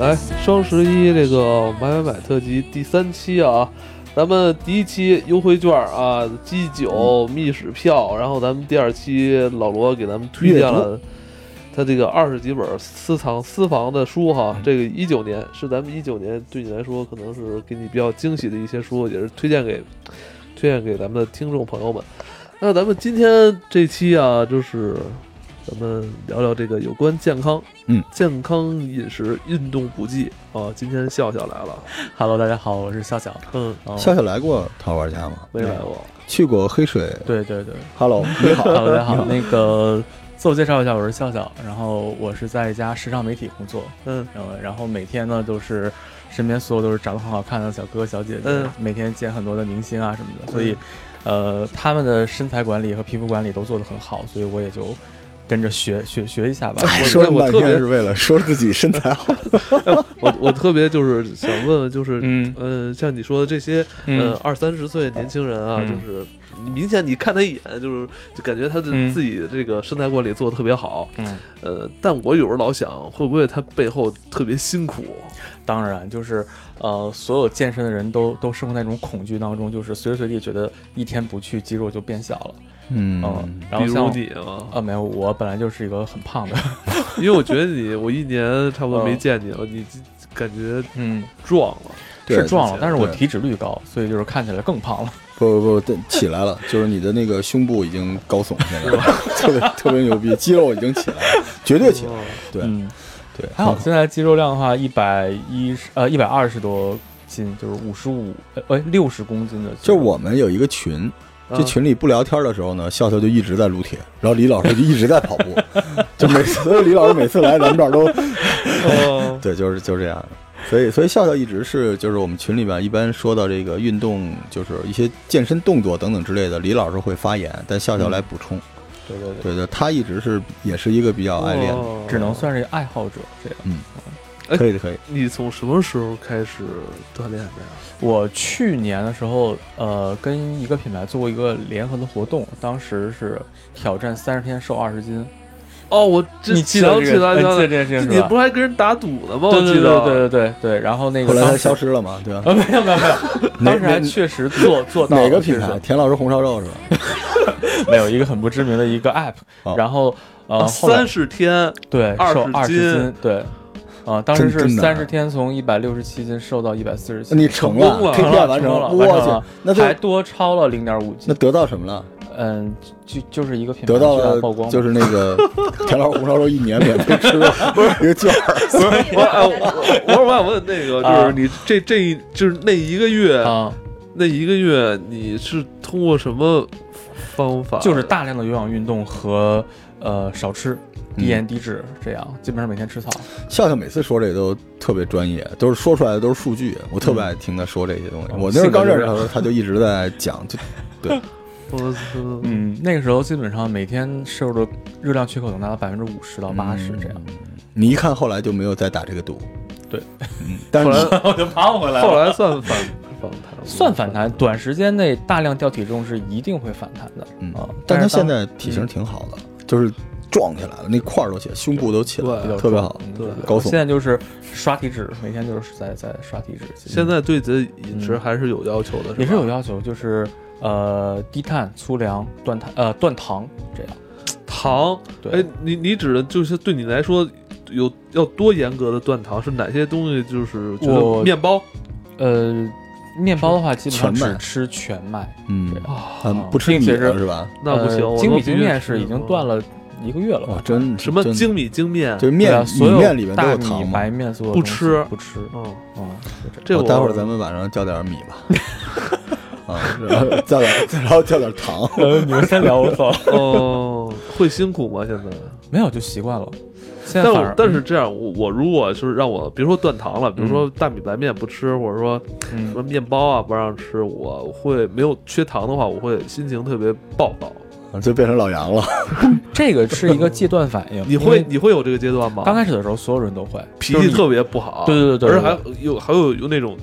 来，双十一这个买买买特辑第三期啊，咱们第一期优惠券啊，鸡酒、密室票，然后咱们第二期老罗给咱们推荐了他这个二十几本私藏私房的书哈，这个一九年是咱们一九年对你来说可能是给你比较惊喜的一些书，也是推荐给推荐给咱们的听众朋友们。那咱们今天这期啊，就是咱们聊聊这个有关健康，嗯，健康饮食、运动补剂。啊。今天笑笑来了，Hello，大家好，我是笑笑。嗯，哦笑笑来过桃花家吗？没来过，去过黑水。对对对。Hello，你好，，Hello，大家好。那个自我介绍一下，我是笑笑，然后我是在一家时尚媒体工作，嗯。然后然后每天呢都是身边所有都是长得很好看的小哥哥小姐姐，嗯。每天见很多的明星啊什么的，所以呃他们的身材管理和皮肤管理都做得很好，所以我也就跟着学学学一下吧。说了半我特别天是为了说自己身材好。我我特别就是想问问，就是嗯呃，像你说的这些呃嗯二三十岁年轻人啊，嗯就是明显你看他一眼，就是就感觉他的嗯自己的这个身材管理做的特别好，嗯，呃，但我有时候老想，会不会他背后特别辛苦？当然，就是呃，所有健身的人都都生活在那种恐惧当中，就是随时随地觉得一天不去肌肉就变小了。嗯嗯，然比如后像你啊，啊，没有，我本来就是一个很胖的，因为我觉得你，我一年差不多没嗯见你了，你感觉嗯，壮了。是壮了，但是我体脂率高，所以就是看起来更胖了。不不不，起来了，就是你的那个胸部已经高耸，起来了特别特别牛逼，肌肉已经起来了，绝对起来了。哦对嗯，对，还好现在肌肉量的话，一百一十呃一百二十多斤，就是五十五呃六十公斤的。就我们有一个群，这啊群里不聊天的时候呢，笑笑就一直在撸铁，然后李老师就一直在跑步，就每次所以李老师每次来咱们这儿都 哦 对，就是就是这样。所以，所以笑笑一直是就是我们群里边一般说到这个运动，就是一些健身动作等等之类的，李老师会发言，但笑笑来补充。对对对，对对，他一直是也是一个比较爱练只能算是爱好者这样。嗯可以的，可以。你从什么时候开始锻炼的呀？我去年的时候，呃，跟一个品牌做过一个联合的活动，当时是挑战三十天瘦二十斤。哦，我这你记得想起来，这个你不是还跟人打赌了吗？对对对我记得，对对对对，然后那个后来他消失了嘛，对吧？啊，没有没有没有，当时还确实做 做到了哪个品牌？就是田老师红烧肉是吧？没有一个很不知名的一个 app，哦然后呃三十天，对20瘦二十斤斤，对，啊，当时是三十天从一百六十七斤瘦到一百四十七，你成成功了，KPI 完成功了我去完成了，那就还多超了零点五斤，那得到什么了？嗯，就就是一个品牌得到了曝光，就是那个 田老师红烧肉一年免费吃，不是一个券儿。不是我哎我我我想问那个，就是你这这一就是那一个月，啊，那一个月你是通过什么方法？就是大量的有氧运动和呃少吃。低盐低脂，这样基本上每天吃草。笑笑每次说这都特别专业，都是说出来的都是数据，我特别爱听他说这些东西。嗯我那时候刚认识他的时候，他就一直在讲，就 我嗯嗯，那个时候基本上每天摄入的热量缺口能达到百分之五十到八十这样。嗯你一看后来就没有再打这个赌，对，嗯，但是后来 我就爬回来后来算反反弹吗，算反弹，短时间内大量掉体重是一定会反弹的。嗯啊，但他现在体型挺好的，就是壮起来了，那块儿都起来，胸部都起来对了，特别好。嗯对高耸现在就是刷体脂，每天就是在在刷体脂。现在对自己饮食嗯还是有要求的，也是有要要求，就是呃低碳、粗粮、断碳呃断糖这样。糖。对哎，你你指的就是对你来说有要多严格的断糖？是哪些东西？就是觉得我面包呃，面包的话基本上只吃全麦，嗯对啊，嗯，不吃米是吧？那不行，呃精米精面是已经断了一个月了哇，吧？真什么精米精面？就是面所有面里面都大米、有糖嘛白。面所有不吃不吃，嗯，嗯，就这待会儿咱们晚上叫点米吧。啊，然后叫点，然后叫点糖。呃，你们先聊，我走了。哦，会辛苦吗？现在？没有，就习惯了。现在但我但是这样，我我如果就是让我，比如说断糖了，比如说大米白面不吃，或者说什么嗯，面包啊不让吃，我会没有缺糖的话，我会心情特别暴躁。就变成老杨了。这个是一个戒断反应。你会你会有这个阶段吗？刚开始的时候，所有人都会脾气特别不好，对对对对而且还有还有有那种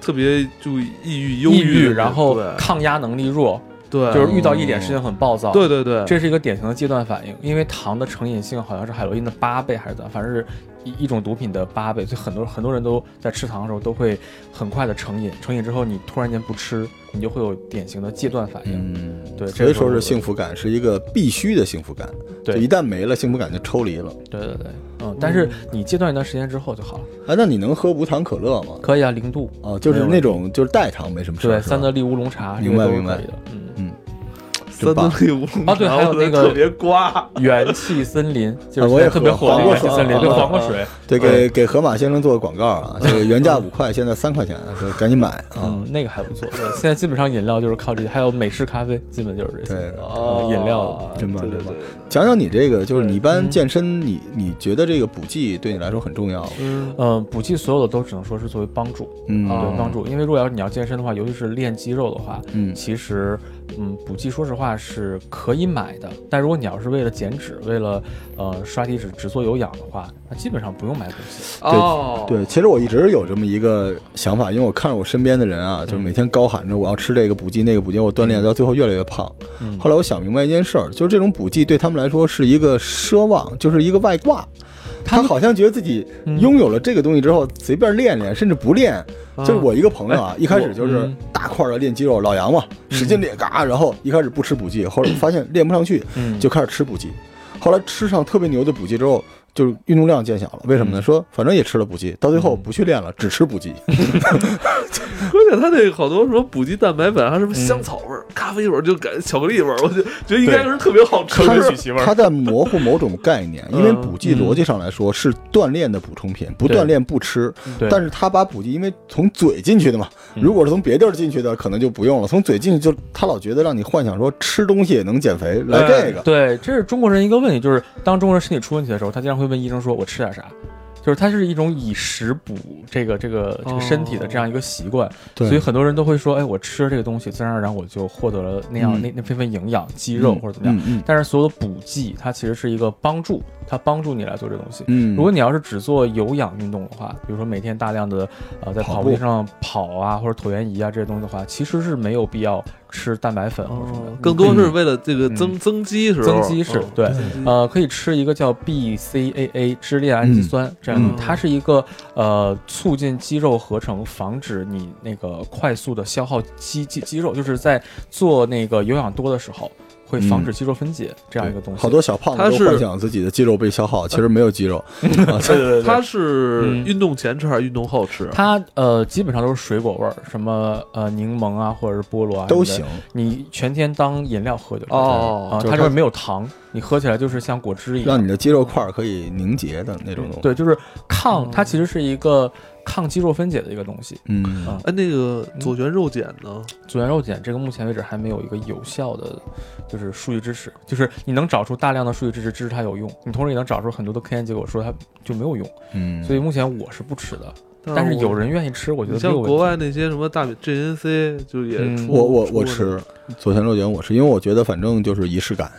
特别就抑郁、忧郁，然后抗压能力弱，对，就是遇到一点事情很暴躁。对对对，这是一个典型的戒断反应，因为糖的成瘾性好像是海洛因的八倍还是怎样，反正是一一种毒品的八倍，所以很多很多人都在吃糖的时候都会很快的成瘾，成瘾之后你突然间不吃，你就会有典型的戒断反应。嗯，对所以说是幸福感是一个必须的幸福感，对就一旦没了，幸福感就抽离了。对对对，嗯，但是你戒断一段时间之后就好了。哎，那你能喝无糖可乐吗？可以啊，零度。啊，就是那种就是代糖没什么事儿。对，三得利乌龙茶，明白明白的。嗯，三得利乌龙啊对还有那个特别刮，元气森林 就是我也是特别喝火的元气森林，对啊黄瓜水。对，给给河马先生做个广告啊，这个原价五块，现在三块钱，说赶紧买啊。嗯，那个还不错。对，现在基本上饮料就是靠这些，还有美式咖啡，基本就是这些。饮料啊真棒真棒对对对，讲讲你这个，就是你一般嗯健身，你你觉得这个补剂对你来说很重要？嗯嗯，补剂所有的都只能说是作为帮助，嗯啊对帮助。因为如果要是你要健身的话，尤其是练肌肉的话，嗯其实嗯，补剂说实话是可以买的，但如果你要是为了减脂，为了呃刷体脂、只做有氧的话，那基本上不用买补剂。哦，对，其实我一直有这么一个想法，因为我看着我身边的人啊，就是每天高喊着我要吃这个补剂那个补剂，我锻炼到最后越来越胖。嗯后来我想明白一件事儿，就是这种补剂对他们来说是一个奢望，就是一个外挂。他好像觉得自己嗯拥有了这个东西之后，随便练练，甚至不练。啊。就是我一个朋友啊，一开始就是嗯。大块的练肌肉，老杨嘛，使劲练，嘎，然后一开始不吃补剂，后来发现练不上去，嗯，就开始吃补剂。后来吃上特别牛的补剂之后，就是运动量减小了。为什么呢？嗯说反正也吃了补剂，到最后不去练了，只吃补剂。而且他那个好多什么补剂蛋白粉，还有什么香草味儿、咖啡味儿，就感觉巧克力味儿，我就觉得应该是特别好吃。他 他在模糊某种概念，因为嗯补剂逻辑上来说是锻炼的补充品，不锻炼不吃。对，但是他把补剂，因为从嘴进去的嘛，嗯如果是从别地儿进去的，可能就不用了。从嘴进去就他老觉得让你幻想说吃东西也能减肥，来这个。对，这是中国人一个问题，就是当中国人身体出问题的时候，他经常会问医生说：“我吃点啥？”就是它是一种以食补这个这个这个身体的这样一个习惯，对所以很多人都会说：“哎，我吃了这个东西，自然而然我就获得了那样、嗯那那部分营养、肌肉嗯或者怎么样。嗯嗯但是所有的补剂，它其实是一个帮助，它帮助你来做这东西。嗯，如果你要是只做有氧运动的话，比如说每天大量的呃在跑步跑步机上跑啊，或者椭圆仪啊这些东西的话，其实是没有必要吃蛋白粉或者什么的。哦，更多是为了这个增嗯。增肌是吧，增肌是嗯对，嗯。呃，可以吃一个叫 BCAA 支链氨基酸、这样，嗯。它是一个呃促进肌肉合成，防止你那个快速的消耗肌肌肌肉，就是在做那个有氧多的时候。会防止肌肉分解、这样一个东西，好多小胖他是子都幻想自己的肌肉被消耗，其实没有肌肉。啊对对对它是嗯运动前吃还是运动后吃？它呃基本上都是水果味儿，什么呃柠檬啊，或者是菠萝啊都行。你全天当饮料喝就可以哦啊，就是它它就是没有糖，你喝起来就是像果汁一样，让你的肌肉块儿可以凝结的那种东西。，对，就是抗，哦它其实是一个抗肌肉分解的一个东西。嗯啊哎，那个左旋肉碱呢？左旋肉碱这个目前为止还没有一个有效的，就是数据支持，就是你能找出大量的数据支持支持它有用，你同时也能找出很多的科研结果说它就没有用，嗯，所以目前我是不吃的，但是有人愿意吃，我觉得像国外那些什么大 GNC 就也嗯出我我我吃左旋肉碱，我吃，因为我觉得反正就是仪式感。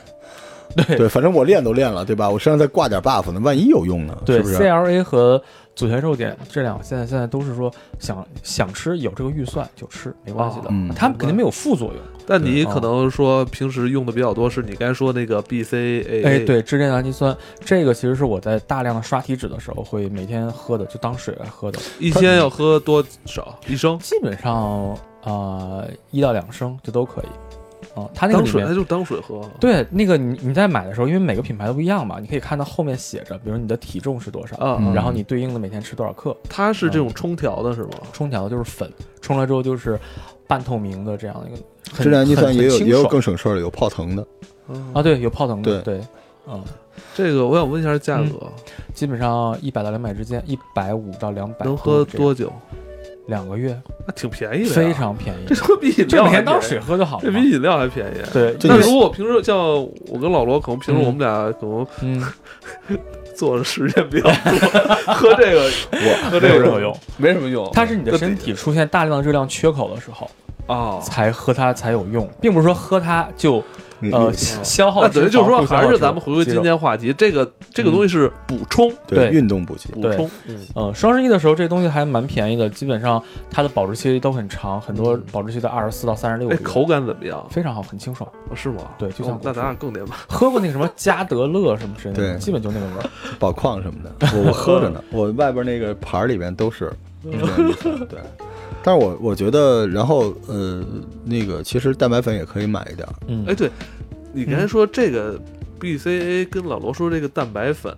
对对，反正我练都练了，对吧？我身上再挂点 buff 呢，万一有用呢？对是不是？CLA 和左旋肉碱这两个现在现在都是说想想吃有这个预算就吃没关系的，哦嗯它肯定没有副作用。但你可能说平时用的比较多，是你刚才说那个 BCAA，哎，，对，支链氨基酸这个其实是我在大量的刷体脂的时候会每天喝的，就当水来喝的。一天要喝多少？一升？基本上呃一到两升就都可以。啊、它那个当水，里面就是当水喝。对那个你你在买的时候，因为每个品牌都不一样嘛，你可以看到后面写着，比如你的体重是多少，啊，嗯然后你对应的每天吃多少克。它是这种冲调的是吗？冲调的就是粉，冲了之后就是半透明的这样一个很。支链氨基酸很也有也有很清爽更省事儿的，有泡腾的。嗯啊，对，有泡腾的，对对，嗯，这个我想问一下价格，基本上一百到两百之间，一百五到两百，能喝多久？两个月，那挺便宜的，非常便宜这，他妈比饮料还当水喝就好了。这比饮料还便宜。对，那如果平时像我跟老罗，可能平时嗯我们俩可能嗯，做的时间比较多，喝这个 我喝这个没有什么用，没什么用。它是你的身体出现大量的热量缺口的时候啊，才喝它才有用，并不是说喝它就呃嗯消耗那等于就是说，还是咱们回归今天话题，这个这个东西是补充，对运动补给。补充，嗯，嗯，双十一的时候这东西还蛮便宜的，基本上它的保质期都很长，很多嗯保质期在二十四到三十六哎，口感怎么样？非常好，很清爽。哦是吗？对就像哦那咱俩更得买。喝过那个什么加德乐什么之类的，对基本就那个味儿。宝矿什么的，我我喝着呢，我外边那个盘儿里边都是，对。但是我我觉得，然后呃，那个其实蛋白粉也可以买一点儿，嗯，哎，对，你刚才说这个 BCA 跟老罗说这个蛋白粉，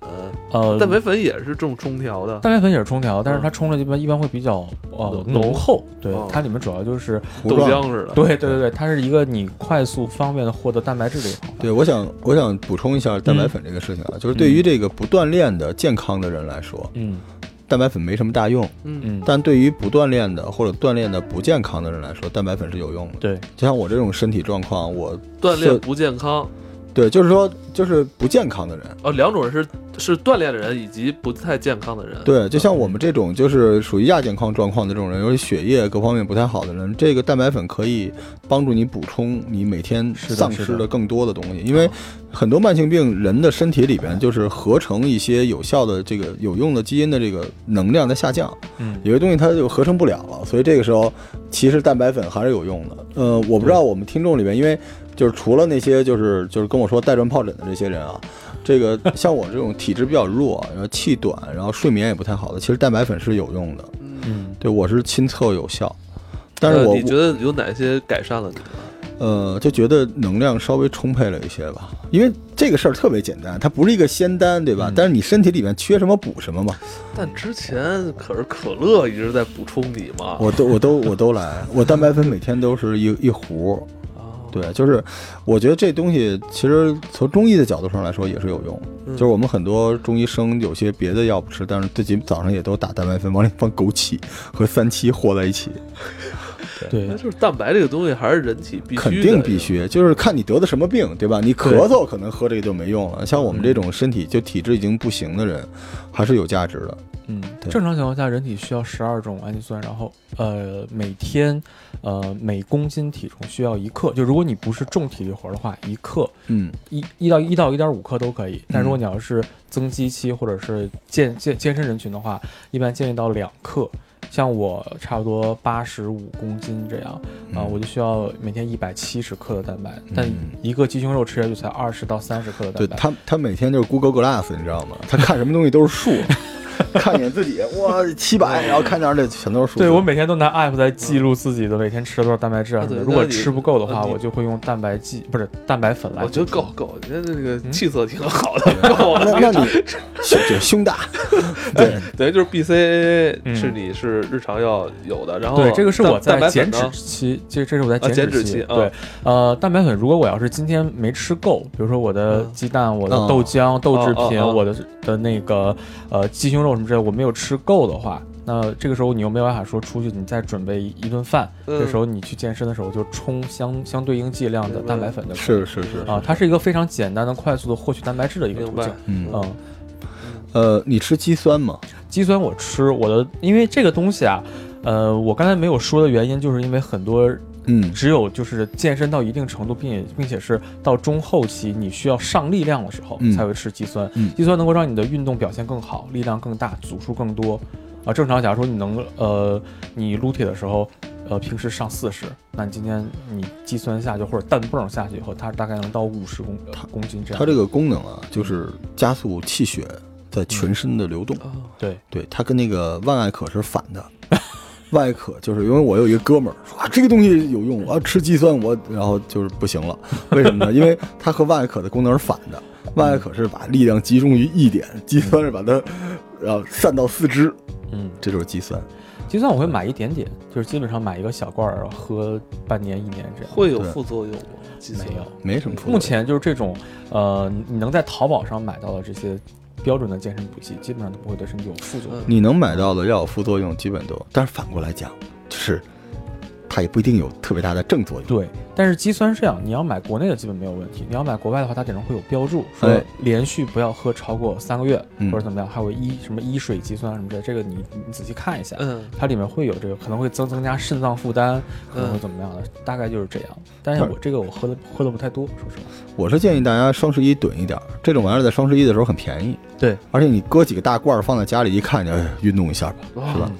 呃，蛋白粉也是这种冲调的，蛋白粉也是冲调，但是它冲的一般一般会比较呃浓浓厚，对哦，它里面主要就是豆糊状浆似的。对对对对，它是一个你快速方便的获得蛋白质的一个方法。对，我想我想补充一下蛋白粉这个事情啊，就是对于这个不锻炼的健康的人来说，嗯蛋白粉没什么大用；嗯。嗯，但对于不锻炼的或者锻炼的不健康的人来说，蛋白粉是有用的。对，就像我这种身体状况，我锻炼不健康对，就是说就是不健康的人，哦，两种人是是锻炼的人以及不太健康的人。对，就像我们这种就是属于亚健康状况的这种人，尤其血液各方面不太好的人，这个蛋白粉可以帮助你补充你每天丧失的更多的东西，因为很多慢性病人的身体里边就是合成一些有效的这个有用的基因的这个能量在下降，嗯有些东西它就合成不了了，所以这个时候其实蛋白粉还是有用的。呃，我不知道我们听众里面，因为就是除了那些就是就是跟我说带状疱疹的这些人啊，这个 像我这种体质比较弱，然后气短，然后睡眠也不太好的，其实蛋白粉是有用的。嗯，嗯对我是亲测有效，但是我呃你觉得有哪些改善了你呢？呃就觉得能量稍微充沛了一些吧，因为这个事儿特别简单，它不是一个仙丹，对吧？嗯但是你身体里面缺什么补什么嘛。但之前可是可乐一直在补充你嘛。我都我都我都来，我蛋白粉每天都是一一壶。哦，对，就是我觉得这东西其实从中医的角度上来说也是有用。嗯就是我们很多中医生有些别的药不吃，但是自己早上也都打蛋白粉，往里放枸杞和三七和在一起，对那就是蛋白这个东西还是人体必须，肯定必须。就是看你得的什么病，对吧？你咳嗽可能喝这个就没用了，像我们这种身体就体质已经不行的人，还是有价值的。嗯，对正常情况下，人体需要十二种氨基酸，然后呃每天呃每公斤体重需要一克。就如果你不是重体力活的话，一克嗯，一一到一到一点五克都可以。但如果你要是增肌期或者是健健健身人群的话，一般建议到两克。像我差不多八十五公斤这样啊、嗯我就需要每天一百七十克的蛋白，但嗯一个鸡胸肉吃下去才二十到三十克的蛋白。他他每天就是 Google Glass，你知道吗？他看什么东西都是数，看一眼自己哇七百，然后看那儿这全都是数。对我每天都拿 app 在记录自己的每天吃了多少蛋白质啊。如果吃不够的话，我就会用蛋白剂，不是蛋白粉来我。觉得够够，我觉得这个嗯？气色挺好的，够了。那那你胸就胸大，对，等于就是 BCAA 嗯。是你是日常要有的，然后对，这个是我在减脂期，这这是我在啊减脂脂期啊。对，呃，蛋白粉，如果我要是今天没吃够，比如说我的嗯鸡蛋、我的哦豆浆、豆制品、我的的那个呃鸡胸肉什么之类，我没有吃够的话，那这个时候你又没有办法说出去你再准备一顿饭，嗯。这时候你去健身的时候就冲相相对应剂量的蛋白粉的是是是啊，它是一个非常简单的、快速的获取蛋白质的一个途径。嗯。嗯，呃，你吃肌酸吗？肌酸我吃，我的因为这个东西啊，呃，我刚才没有说的原因，就是因为很多嗯只有就是健身到一定程度，并且并且是到中后期你需要上力量的时候，嗯才会吃肌酸。嗯肌酸能够让你的运动表现更好，力量更大，组数更多。啊，正常假如说你能呃，你撸铁的时候，呃，平时上四十，那你今天你肌酸下去或者氮泵下去以后，它大概能到五十公、呃公斤这样。它这个功能啊，就是加速气血在全身的流动。啊对，对，它跟那个万艾可是反的。万艾可就是因为我有一个哥们儿说啊，这个东西有用，我要吃肌酸，我然后就是不行了。为什么呢？因为它和万艾可的功能是反的。万艾可是把力量集中于一点，肌酸是把它然后散到四肢，嗯，这就是肌酸。肌酸我会买一点点，就是基本上买一个小罐儿，喝半年一年这样。会有副作用吗？肌酸没有，没什么副作用目前就是这种，呃，你能在淘宝上买到的这些标准的健身补剂，基本上都不会对身体有副作用。你能买到的要有副作用，基本都。但是反过来讲，就是它也不一定有特别大的正作用。对，但是肌酸是这样，你要买国内的基本没有问题，你要买国外的话，它顶上会有标注，说哎连续不要喝超过三个月、嗯或者怎么样，还有一什么一水肌酸什么之类的，这个你你仔细看一下，嗯它里面会有这个，可能会增增加肾脏负担，可能会怎么样的，大概就是这样。但是我这个我喝的喝的不太多，说实话。我是建议大家双十一囤一点儿，这种玩意儿在双十一的时候很便宜，对，而且你搁几个大罐儿放在家里一看，就哎运动一下吧，是吧？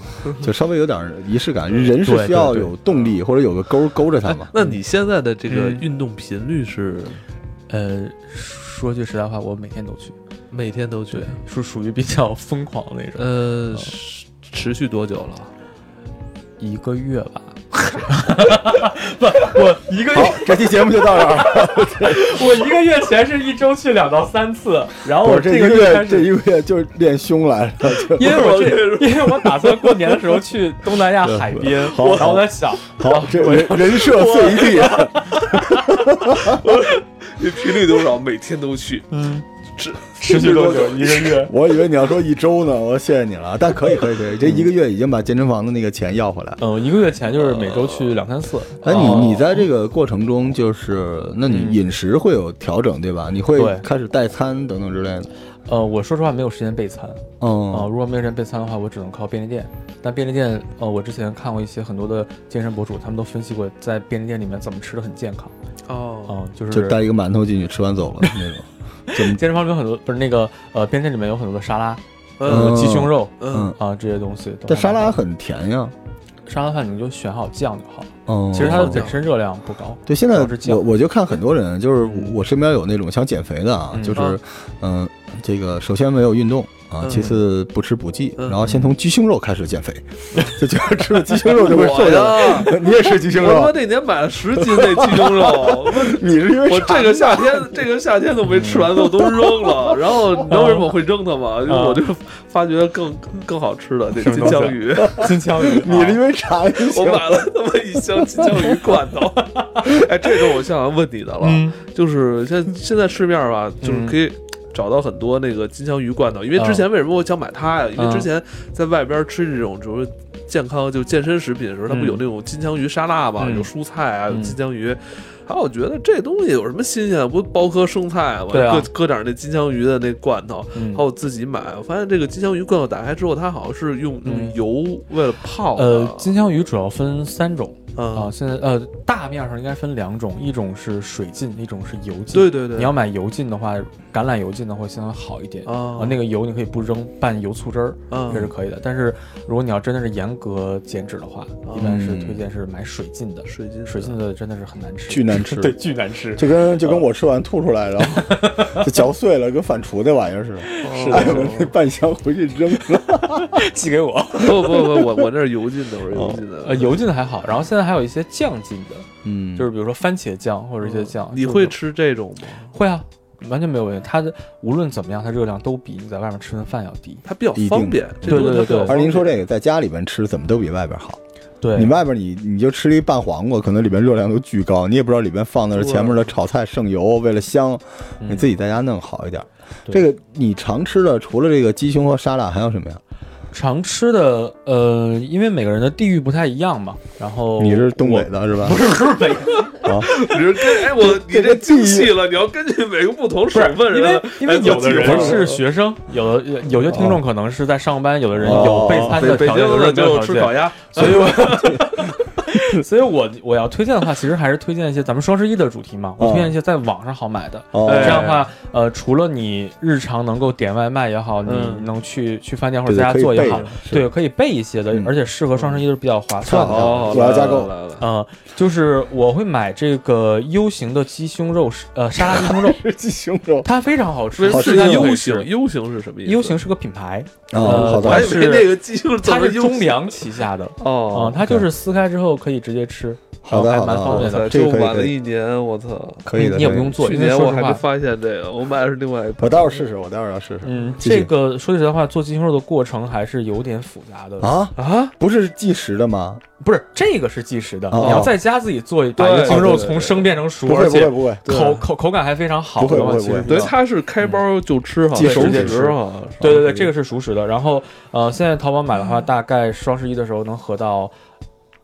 就稍微有点仪式感。人是需要有动力或者有个钩勾着它嘛。那你现在的这个嗯运动频率是呃，说句实在话，我每天都去，每天都去？，是属于比较疯狂的那种，呃，持续多久了？一个月吧。不，我一个月，这期节目就到这儿了。我一个月前是一周去两到三次，然后我我这一个个月开始，这一个月就是练胸来了，因为我这，因为我打算过年的时候去东南亚海边，好然后我在想，好，这人人设碎地。这频率多少？每天都去，嗯，持持续多久？一个月。我以为你要说一周呢，我谢谢你了，但可以可以可以，这一个月已经把健身房的那个钱要回来了。嗯，一个月前就是每周去两三次。哎，你哦你在这个过程中，就是那你嗯饮食会有调整对吧？你会开始代餐等等之类的。呃，我说实话没有时间备餐啊、嗯如果没有时间备餐的话，我只能靠便利店。但便利店，呃，我之前看过一些很多的健身博主，他们都分析过在便利店里面怎么吃的很健康。哦，嗯，就是就带一个馒头进去，吃完走了那种。怎么？健身房里面有很多不是那个呃，便利店里面有很多的沙拉，嗯嗯鸡胸肉嗯嗯，啊、这些东西。但沙拉很甜呀。沙拉饭你就选好酱就好了。嗯，其实它的哦本身热量不高。对，现在都是酱我我就看很多人，就是我身边有那种想减肥的啊，嗯就是啊嗯，这个首先没有运动啊，嗯其次不吃补剂，嗯然后先从鸡胸肉开始减肥，就觉得吃了鸡胸肉就会瘦下来。呀，你也吃鸡胸肉我他妈？那年买了十斤那鸡胸肉，你是因为我这个夏天这个夏天都没吃完，我都扔了。然后你知道为什么我会扔它吗？因为我就发觉更更好吃的那金枪鱼，金枪鱼，你是因为馋我买了那么一箱金枪鱼罐头。哎，这个我想问你的了，嗯就是现现在市面上吧，就是可以。找到很多那个金枪鱼罐头，因为之前为什么我想买它呀？因为之前在外边吃这种就是健康就健身食品的时候，它不嗯有那种金枪鱼沙拉嘛，嗯有蔬菜啊，有嗯金枪鱼。还有我觉得这东西有什么新鲜？不包颗生菜吗？对啊搁搁点那金枪鱼的那罐头，嗯还有自己买。我发现这个金枪鱼罐头打开之后，它好像是用用嗯油为了泡的。呃，金枪鱼主要分三种啊，啊，现在呃大面上应该分两种，一种是水浸，一种是油浸。对对对，你要买油浸的话，橄榄油浸的会相对好一点啊那个油你可以不扔，拌油醋汁儿，啊这是可以的。但是如果你要真的是严格减脂的话，一般是嗯推荐是买水浸的，水浸水浸的真的是很难吃，巨难吃 对，巨难吃。就跟就跟我吃完吐出来，然后 就嚼碎了，跟反刍那玩意儿似的。是哎，我那半箱回去扔了。寄给我。不不不，我我这是油浸的，我是油浸的。呃，油浸的还好，然后现在还有一些酱浸的，嗯，就是比如说番茄酱或者一些酱。你会吃这种吗？会啊，完全没有问题。它的无论怎么样，它热量都比你在外面吃顿饭要低。它比较方便，对对对对而您说这个，在家里边吃怎么都比外边好。对你外边你你就吃了一拌黄瓜，可能里边热量都巨高，你也不知道里边放的是前面的炒菜剩油，为了香，嗯你自己在家弄好一点。对这个你常吃的除了这个鸡胸和沙拉，还有什么呀？常吃的，呃，因为每个人的地域不太一样嘛，然后你是东北的是吧？不是不是北，啊，你是跟哎我你这个这精细了，你要根据每个不同省份因为，因为有的人哎是学生，有的有有些听众可能是在上班，有的人哦。有备餐的条件，有的人就人没有吃烤鸭，所以我，所以我我要推荐的话，其实还是推荐一些咱们双十一的主题嘛，我推荐一些在网上好买的。这样的话，呃，除了你日常能够点外卖也好，你嗯。能去去饭店或者在家做也好对，可以备一些的嗯，而且适合双十一都是比较划算的。哦，我要加购来了嗯呃，就是我会买这个 U 型的鸡胸肉，呃，沙拉鸡胸肉，鸡胸肉。它非常好吃，好吃是它 U 型，U 型是什么意思？U 型是个品牌，好的。我还以，为那个鸡胸它是中粮粮旗下的，哦嗯，，它就是撕开之后可以直接吃，好的蛮方便的。这就晚了一年，我操！可以的，你也不用做，去年我还没发现这个，我买的是另外一我待会儿试试，我待会儿要试试。嗯，这个说句实在话，做鸡胸肉的过程还是有点复杂的。啊，啊，不是计时的吗？不是这个是计时的，哦你要在家自己做，把一个对鸡胸肉从生变成熟，不会而且不会不会，口口口感还非常好不会不会它是开包就吃哈，即手时哈。对对对，这个是熟食的。然后呃，现在淘宝买的话，大概双十一的时候能合到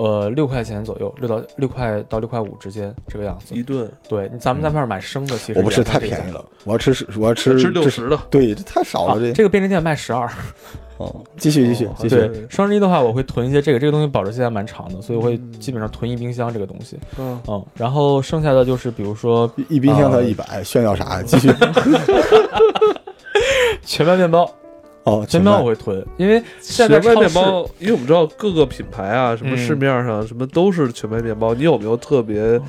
呃六块钱左右，六到六块到六块五之间这个样子一。顿对，咱们在外面买生的，其实我不是太便宜了，我要吃十我要吃吃六这十的，对，这太少啊了，这这个便利店卖十二。哦，继续继续哦继续，对，双十一的话，我会囤一些这个，这个东西保质期还蛮长的，所以我会嗯基本上囤一冰箱这个东西。嗯，嗯，然后剩下的就是比如说一冰箱才啊一百，炫耀啥？继续全麦面包，哦，全麦我会囤，因为现在全麦超市面包，因为我们知道各个品牌啊，什么嗯市面上什么都是全麦面包，你有没有特别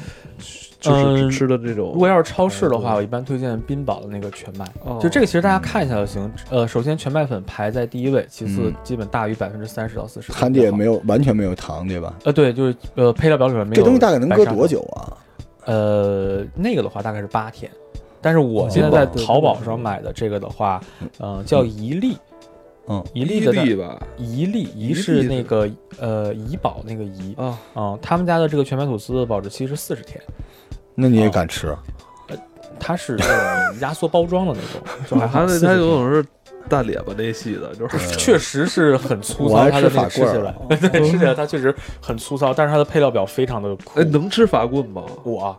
就是嗯吃的这种？如果要是超市的话，嗯我一般推荐宾宝的那个全麦。哦就这个其实大家看一下就行。呃，首先全麦粉排在第一位，其次嗯基本大于百分之三十到四十。含点没有完全没有糖，对吧？呃，对，就是呃配料表里面没有。这东西大概能搁多？久啊？呃，那个的话大概是八天，但是我哦现在在淘宝上买的这个的话，嗯，叫一粒，嗯，一粒的粒吧，一粒，一怡是那个呃怡宝那个怡。啊，啊，他们家的这个全麦吐司的保质期是四十天，那你也敢吃？呃它是压缩包装的那种，就还好。它那40天它有种是大脸巴那系的，就是 确实是很粗糙，它的法棍儿吃起来，对，吃起来它确实很粗糙，但是它的配料表非常的酷。哎，。能吃法棍吗？我，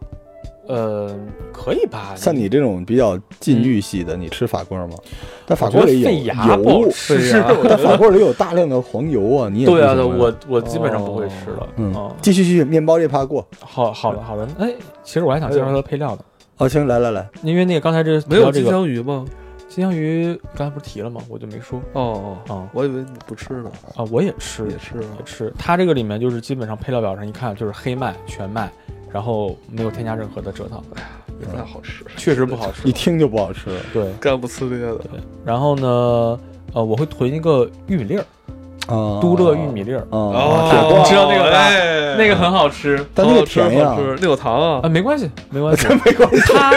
呃，可以吧？像你这种比较禁欲系的，你吃法棍吗？但法棍里有油，吃，费牙我觉得 但法棍里有大量的黄油啊，你也对啊，我我基本上不会吃了。嗯。哦，继续继续，面包这趴过。好好的好的，哎，其实我还想介绍它的配料呢，哦，行，来来来，因为那个刚才这没有金枪鱼吗？金枪鱼，刚才不是提了吗？我就没说。哦哦，哦。我以为你不吃呢，啊，我也吃也吃啊。也吃，它这个里面就是基本上配料表上一看就是黑麦全麦，然后没有添加任何的蔗糖，也不太好吃，确实不好吃。一。听就不好吃。对，干不呲咧的。然后呢，呃，我会囤一个玉米粒儿，啊，都乐玉米粒儿，啊，哦铁罐你知道那个吧。哎。那个很好吃。但那个甜呀好吃。那有糖啊。啊，，没关系，没关系，没关系。它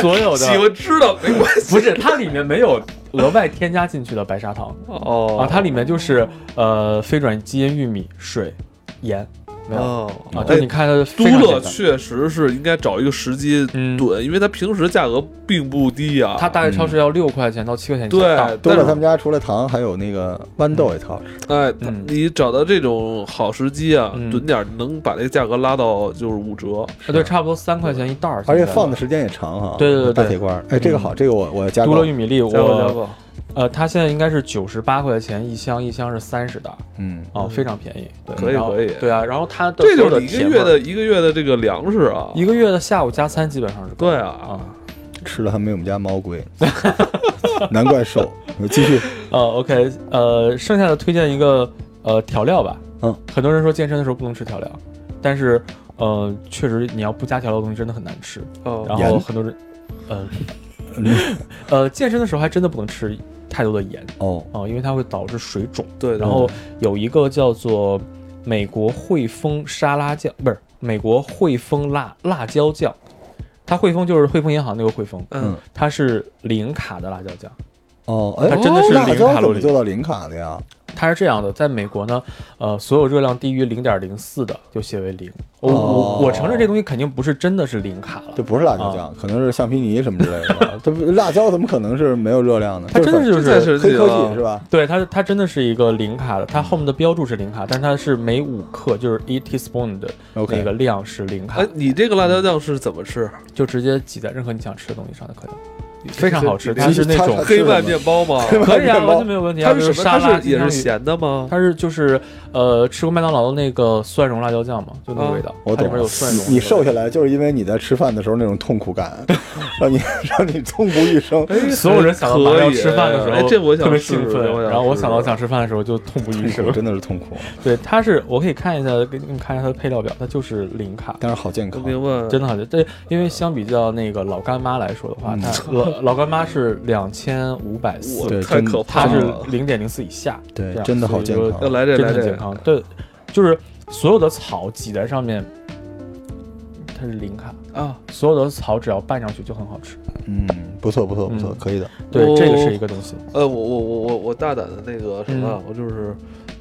所有的喜欢吃的没关系。不是它里面没有额外添加进去的白砂糖。哦。啊，它里面就是呃非转基因玉米、水、盐，没有。哦。啊，就哎你看它都。乐确实是应该找一个时机嗯。炖，因为它平时价格并不低啊。它大概超市要六块钱到七块钱一对档，都乐但是他们家除了糖还有那个豌豆也特好吃。哎，嗯。你找到这种好时机啊，蹲点儿能把这个价格拉到就是五折。啊对，差不多三块钱一袋儿，而且放的时间也长哈。对对对。对大铁罐儿，哎，这个好，这个我我要加都乐玉米粒，加购加我购，呃，它现在应该是九十八块钱一箱，一箱是三十袋，嗯，哦，嗯非常便宜，对，可以可以对啊，然后它的这就是一个月的一个月的这个粮食啊。一个月的下午加餐基本上是对啊啊，吃的还没我们家猫贵，难怪瘦。继续，呃，OK，呃，剩下的推荐一个呃调料吧，嗯，很多人说健身的时候不能吃调料，但是呃，确实你要不加调料的东西真的很难吃，哦然后很多人，呃，呃，健身的时候还真的不能吃太多的盐哦，啊、因为它会导致水肿。对，然后有一个叫做美国汇丰沙拉酱，不是美国汇丰辣辣椒酱，它汇丰就是汇丰银行那个汇丰，嗯，它是零卡的辣椒酱。哦，哎，它真的是零卡路里做到零卡的呀？它是这样的，在美国呢，呃，所有热量低于零点零四的就写为零。我、哦我我承认这东西肯定不是真的是零卡了这，不是辣椒酱，可能是橡皮泥什么之类的吧。这不辣椒怎么可能是没有热量呢？它真的就是黑科啊技是吧？对它它真的是一个零卡的，它后面的标注是零卡，但它是每五克就是一 teaspoon 的那个量是零卡哎，，你这个辣椒酱是怎么吃？就直接挤在任何你想吃的东西上就可以了，非常好吃。它是那种黑麦面包吗？可以啊，完全没有问题啊。它是沙拉它是也是咸的吗？它是就是呃，吃过麦当劳的那个蒜蓉辣椒酱嘛，就那个味道，哦我懂了它里面有蒜蓉。你瘦下来就是因为你在吃饭的时候那种痛苦感，让你 让你痛不欲生。哎 所有人想到要吃饭的时候，哎这我想特别兴奋，然后我想到想吃饭的时候就痛不欲生。真的是痛苦，对，它是我可以看一下，给你们看一下它的配料表，它就是零卡。但是好健康。明白，真的好，对，因为相比较那个老干妈来说的话，嗯它 老老干妈是两千五百四太可怕了它是了。零点零四以下，对真的好健康要。来这来这真的很健，康。对，就是所有的草挤在上面，它是零卡，啊！所有的草只要拌上去就很好吃。嗯，不错不错不错嗯，可以的。对，这个是一个东西。呃，我我我我我大胆的那个什么我就是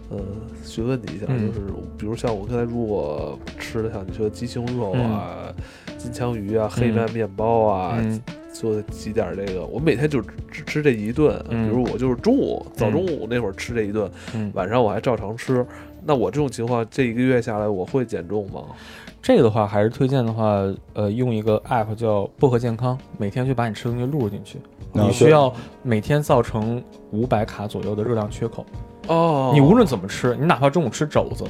呃询问你一下，嗯就是比如像我刚才如果吃的像你说的鸡胸肉啊、金枪鱼啊、黑麦面包啊，嗯做几点儿这个，我每天就只吃这一顿。嗯比如我就是中午早中午那会儿吃这一顿，嗯晚上我还照常吃。那我这种情况，这一个月下来我会减重吗？这个的话，还是推荐的话，呃，用一个 app 叫薄荷健康，每天去把你吃的东西录入进去。啊你需要每天造成五百卡左右的热量缺口。哦，你无论怎么吃，你哪怕中午吃肘子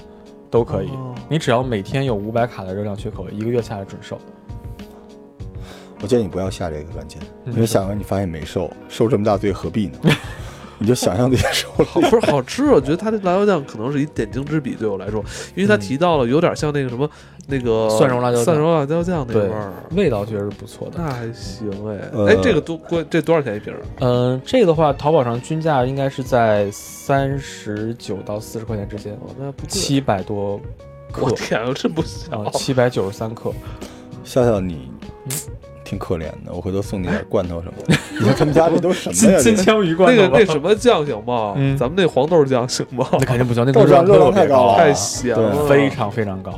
都可以，哦你只要每天有五百卡的热量缺口，一个月下来准瘦。我建议你不要下这个软件，嗯因为下完你发现没瘦，受这么大罪何必呢？你就想象自己瘦了。不是好吃，我觉得它的辣椒酱可能是一点睛之笔，对我来说，因为它嗯提到了有点像那个什么那个蒜蓉辣椒酱蒜蓉辣椒酱那对味儿，味道确实是不错的。那还行哎，呃哎，这个多贵，这多少钱一瓶儿？嗯、这个的话，淘宝上均价应该是在三十九到四十块钱之间，哦，那不贵。七百多克我，天啊，真不小啊，七百九十三克。笑笑你挺可怜的，我回头送你点罐头什么的。你看他们家这都什么呀？金枪鱼罐头那个那什么酱行吗？嗯咱们那黄豆酱行吗？那肯定不行，那豆酱热量特别太高了太咸了，对非常非常高。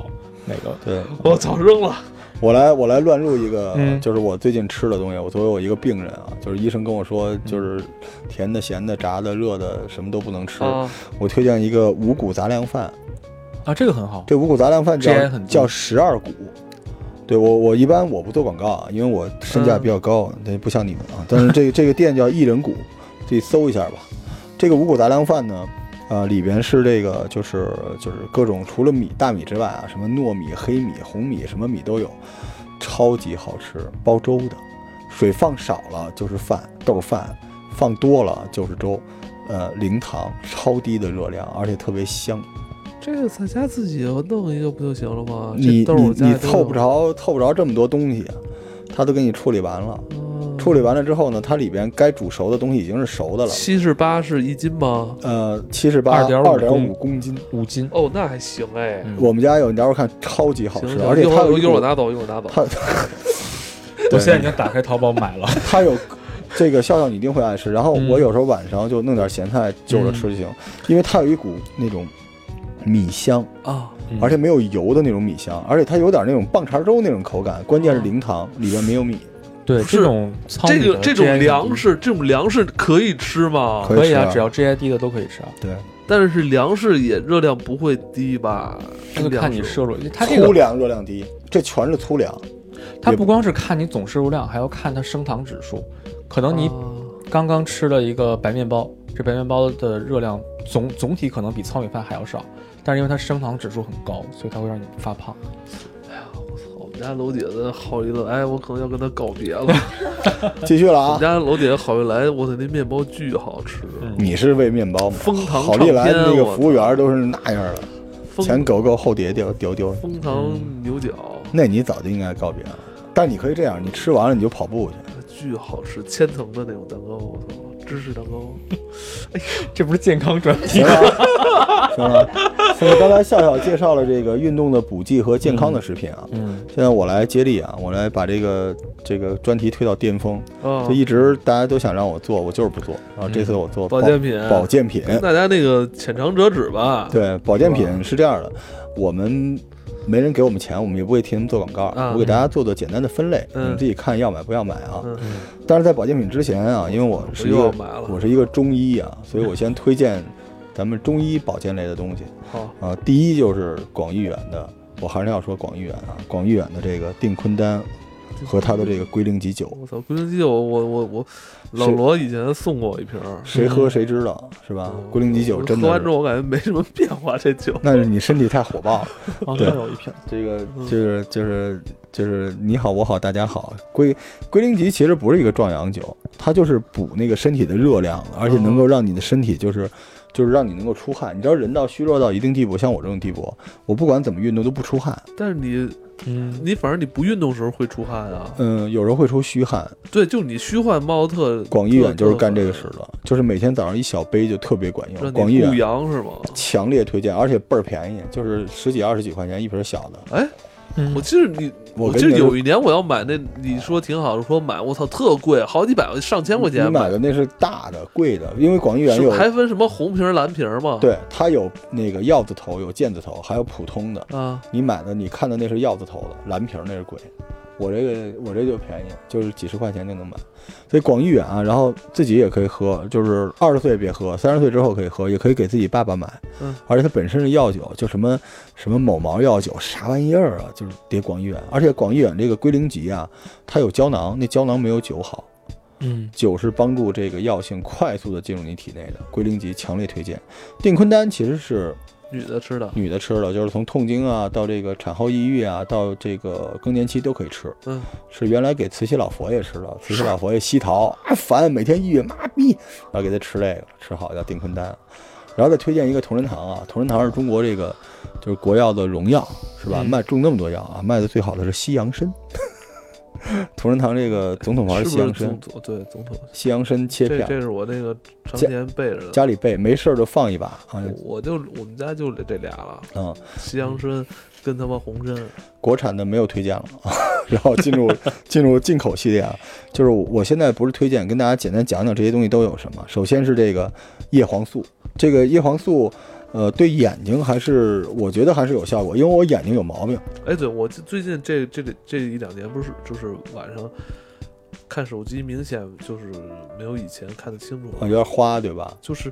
那个对我早扔了。我来我来乱入一个，嗯就是我最近吃的东西。我作为我一个病人啊，就是医生跟我说，就是甜的、咸的、炸的、热的，什么都不能吃。啊，我推荐一个五谷杂粮饭，啊，这个很好。这五谷杂粮饭叫叫十二谷。对我我一般我不做广告啊，因为我身价比较高，那，不像你们啊。但是这个这个店叫一人谷，自己搜一下吧。这个五谷杂粮饭呢，呃，里边是这个就是就是各种除了米大米之外啊，什么糯米、黑米、红米，什么米都有，超级好吃，煲粥的，水放少了就是饭豆饭，放多了就是粥，呃，零糖，超低的热量，而且特别香。这个在家自己弄一个不就行了吗？你你你凑不。着凑不着这么多东西，他都给你处理完了。嗯处理完了之后呢，它里边该煮熟的东西已经是熟的了。七十八是一斤吗？呃，七十八2.5二点公五公斤，五斤，哦，那还行哎。嗯我们家有，你待会儿看超级好吃，而且它有一股会儿我拿走，一会儿拿走。它 我现在已经打开淘宝买了。它有这个笑笑你一定会爱吃。然后嗯我有时候晚上就弄点咸菜就着吃就行，因为它有一股那种米香，啊，嗯而且没有油的那种米香，而且它有点那种棒碴粥那种口感，关键是零糖，里边没有米。对这种这个这种粮食，这种粮食可以吃吗？可以可以啊，只要 GI 低的都可以吃啊。对，但是粮食也热量不会低吧？这个看你摄入，它这个粗粮热量低，这全是粗粮。它不光是看你总摄入量，还要看它升糖指数。可能你啊刚刚吃了一个白面包，这白面包的热量总总体可能比糙米饭还要少，但是因为它升糖指数很高，所以它会让你发胖。哎呀我操！我们家楼姐的好一了，哎，我可能要跟她告别了。继续了啊，我们家楼姐好运来，我的那面包巨好吃，嗯你是为面包吗？枫糖好利来那个服务员都是那样的，前狗狗后叠丢丢丢。蜂糖牛角，那你早就应该告别了。但你可以这样，你吃完了你就跑步去。巨好吃，千层的那种蛋糕，我操，芝士蛋糕。这不是健康专题行了，行了。现在刚才笑笑介绍了这个运动的补剂和健康的食品啊，嗯，现在我来接力啊，我来把这个这个专题推到巅峰。啊就，一直大家都想让我做，我就是不做。然后这次我做保健品，保健品，大家那个浅尝辄止吧。对，保健品是这样的，我们没人给我们钱，我们也不会替他们做广告。啊我给大家做做简单的分类，嗯你们自己看要买不要买啊。嗯，但是在保健品之前啊，因为我是一个我是一个中医啊，所以我先推荐咱们中医保健类的东西好，啊。第一就是广义远的，我还是要说广义远啊，广义远的这个定坤丹和他的这个龟苓脊酒，我操，龟苓鸡我我我我，老罗以前送过我一瓶儿，谁喝谁知道是吧？龟苓脊酒真的，喝完之后我感觉没什么变化，这酒。那是你身体太火爆了。啊，对再有一瓶。这个就是就是就是你好我好大家好，龟龟苓脊其实不是一个壮阳酒，它就是补那个身体的热量，而且能够让你的身体就是就是让你能够出汗。你知道人到虚弱到一定地步，像我这种地步，我不管怎么运动都不出汗，但是你嗯，你反正你不运动时候会出汗啊。嗯，有时候会出虚汗。对，就你虚汗冒得特。广义远就是干这个使的，就是每天早上一小杯就特别管用。广义远阳是吗？强烈推荐，而且倍儿便宜，就是十几二十几块钱一瓶小的。哎，嗯我记得你，我记得有一年我要买那，你说挺好的，说买，我操，特贵，好几百上千块钱你买的那是大的贵的，因为广益远是有还分什么红瓶、蓝瓶儿吗？对，它有那个药字头，有箭字头，还有普通的。啊，你买的，你看的那是药字头的，蓝瓶那是贵。我这个我这就便宜，就是几十块钱就能买。所以广益远啊，然后自己也可以喝，就是二十岁别喝，三十岁之后可以喝，也可以给自己爸爸买。嗯，而且它本身是药酒，就什么什么某毛药酒，啥玩意儿啊，就是得广益远。而且广益远这个龟苓集啊，它有胶囊，那胶囊没有酒好。嗯，酒是帮助这个药性快速的进入你体内的，龟苓集强烈推荐。定坤丹其实是女的吃的，女的吃的，就是从痛经啊到这个产后抑郁啊，到这个更年期都可以吃。嗯，是原来给慈禧老佛爷吃的，慈禧老佛爷西桃啊烦，每天抑郁，妈逼，然后给他吃这个，吃好叫定坤丹。然后再推荐一个同仁堂啊，同仁堂是中国这个就是国药的荣耀，是吧？嗯卖种那么多药啊，卖的最好的是西洋参。同仁堂这个总统牌是西洋参？对，总统。西洋参切片，这这是我那个常年备着的。家里备，没事儿就放一把啊。我就我们家就这俩了，嗯，西洋参跟他妈红参。国产的没有推荐了，然后进入进入进口系列啊，就是我现在不是推荐，跟大家简单讲讲这些东西都有什么。首先是这个叶黄素，这个叶黄素，呃，对眼睛还是我觉得还是有效果，因为我眼睛有毛病，哎，对我最近这这这一两年不是就是晚上看手机，明显就是没有以前看得清楚啊，了，有点花，对吧？就是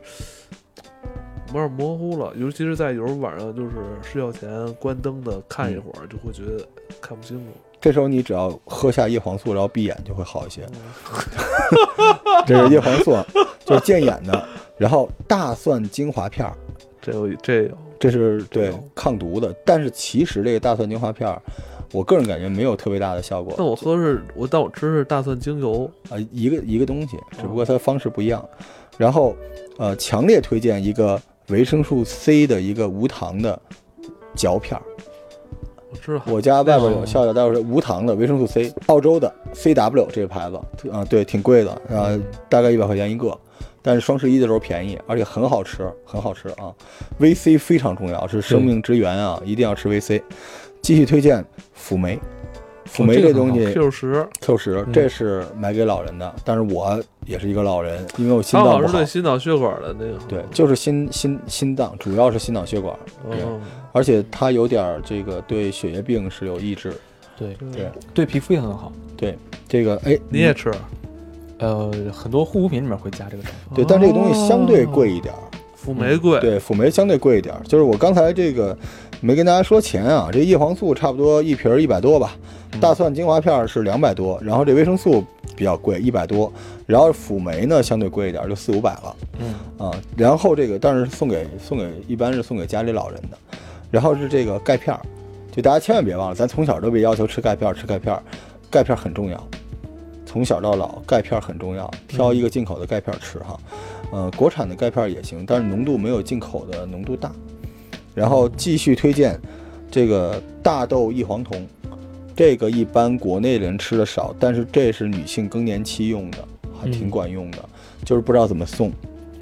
有点模糊了。尤其是在有时候晚上就是睡觉前关灯的看一会儿，就会觉得看不清楚。这时候你只要喝下叶黄素，然后闭眼就会好一些。嗯 这是叶黄素，啊就是健眼的。然后大蒜精华片儿，这有这有，这是对哦抗毒的，但是其实这个大蒜精华片儿，我个人感觉没有特别大的效果。但我喝是我但我吃是大蒜精油，啊，一个一个东西，只不过它方式不一样。然后，呃，强烈推荐一个维生素 C 的一个无糖的嚼片儿。我知道我家外边有笑笑，待会儿是无糖的维生素 C，澳洲的 CW 这个牌子啊，对，挺贵的啊，大概一百块钱一个。但是双十一的时候便宜，而且很好吃，很好吃啊。VC 非常重要，是生命之源啊，一定要吃 VC。继续推荐辅酶，辅酶这东西 Q 十，Q 十，嗯这是买给老人的，但是我也是一个老人，因为我心脏不好是对。心脑血管的那个，对，就是心心心脏，主要是心脑血管，而且它有点儿这个对血液病是有抑制。对对对，皮肤也很好。对，这个哎，你也吃？呃，很多护肤品里面会加这个成分。对，但这个东西相对贵一点儿。辅酶贵，对，辅酶相对贵一点儿。就是我刚才这个没跟大家说钱啊，这叶黄素差不多一瓶儿一百多吧，嗯大蒜精华片儿是两百多，然后这维生素比较贵，一百多，然后辅酶呢相对贵一点儿，就四五百了。嗯，啊，然后这个但是送给送给一般是送给家里老人的，然后是这个钙片儿，就大家千万别忘了，咱从小都被要求吃钙片儿，吃钙片儿，钙片儿很重要，从小到老钙片儿很重要，挑一个进口的钙片儿吃哈，呃，国产的钙片儿也行，但是浓度没有进口的浓度大。然后继续推荐这个大豆异黄酮，这个一般国内人吃的少，但是这是女性更年期用的，还挺嗯管用的，就是不知道怎么送。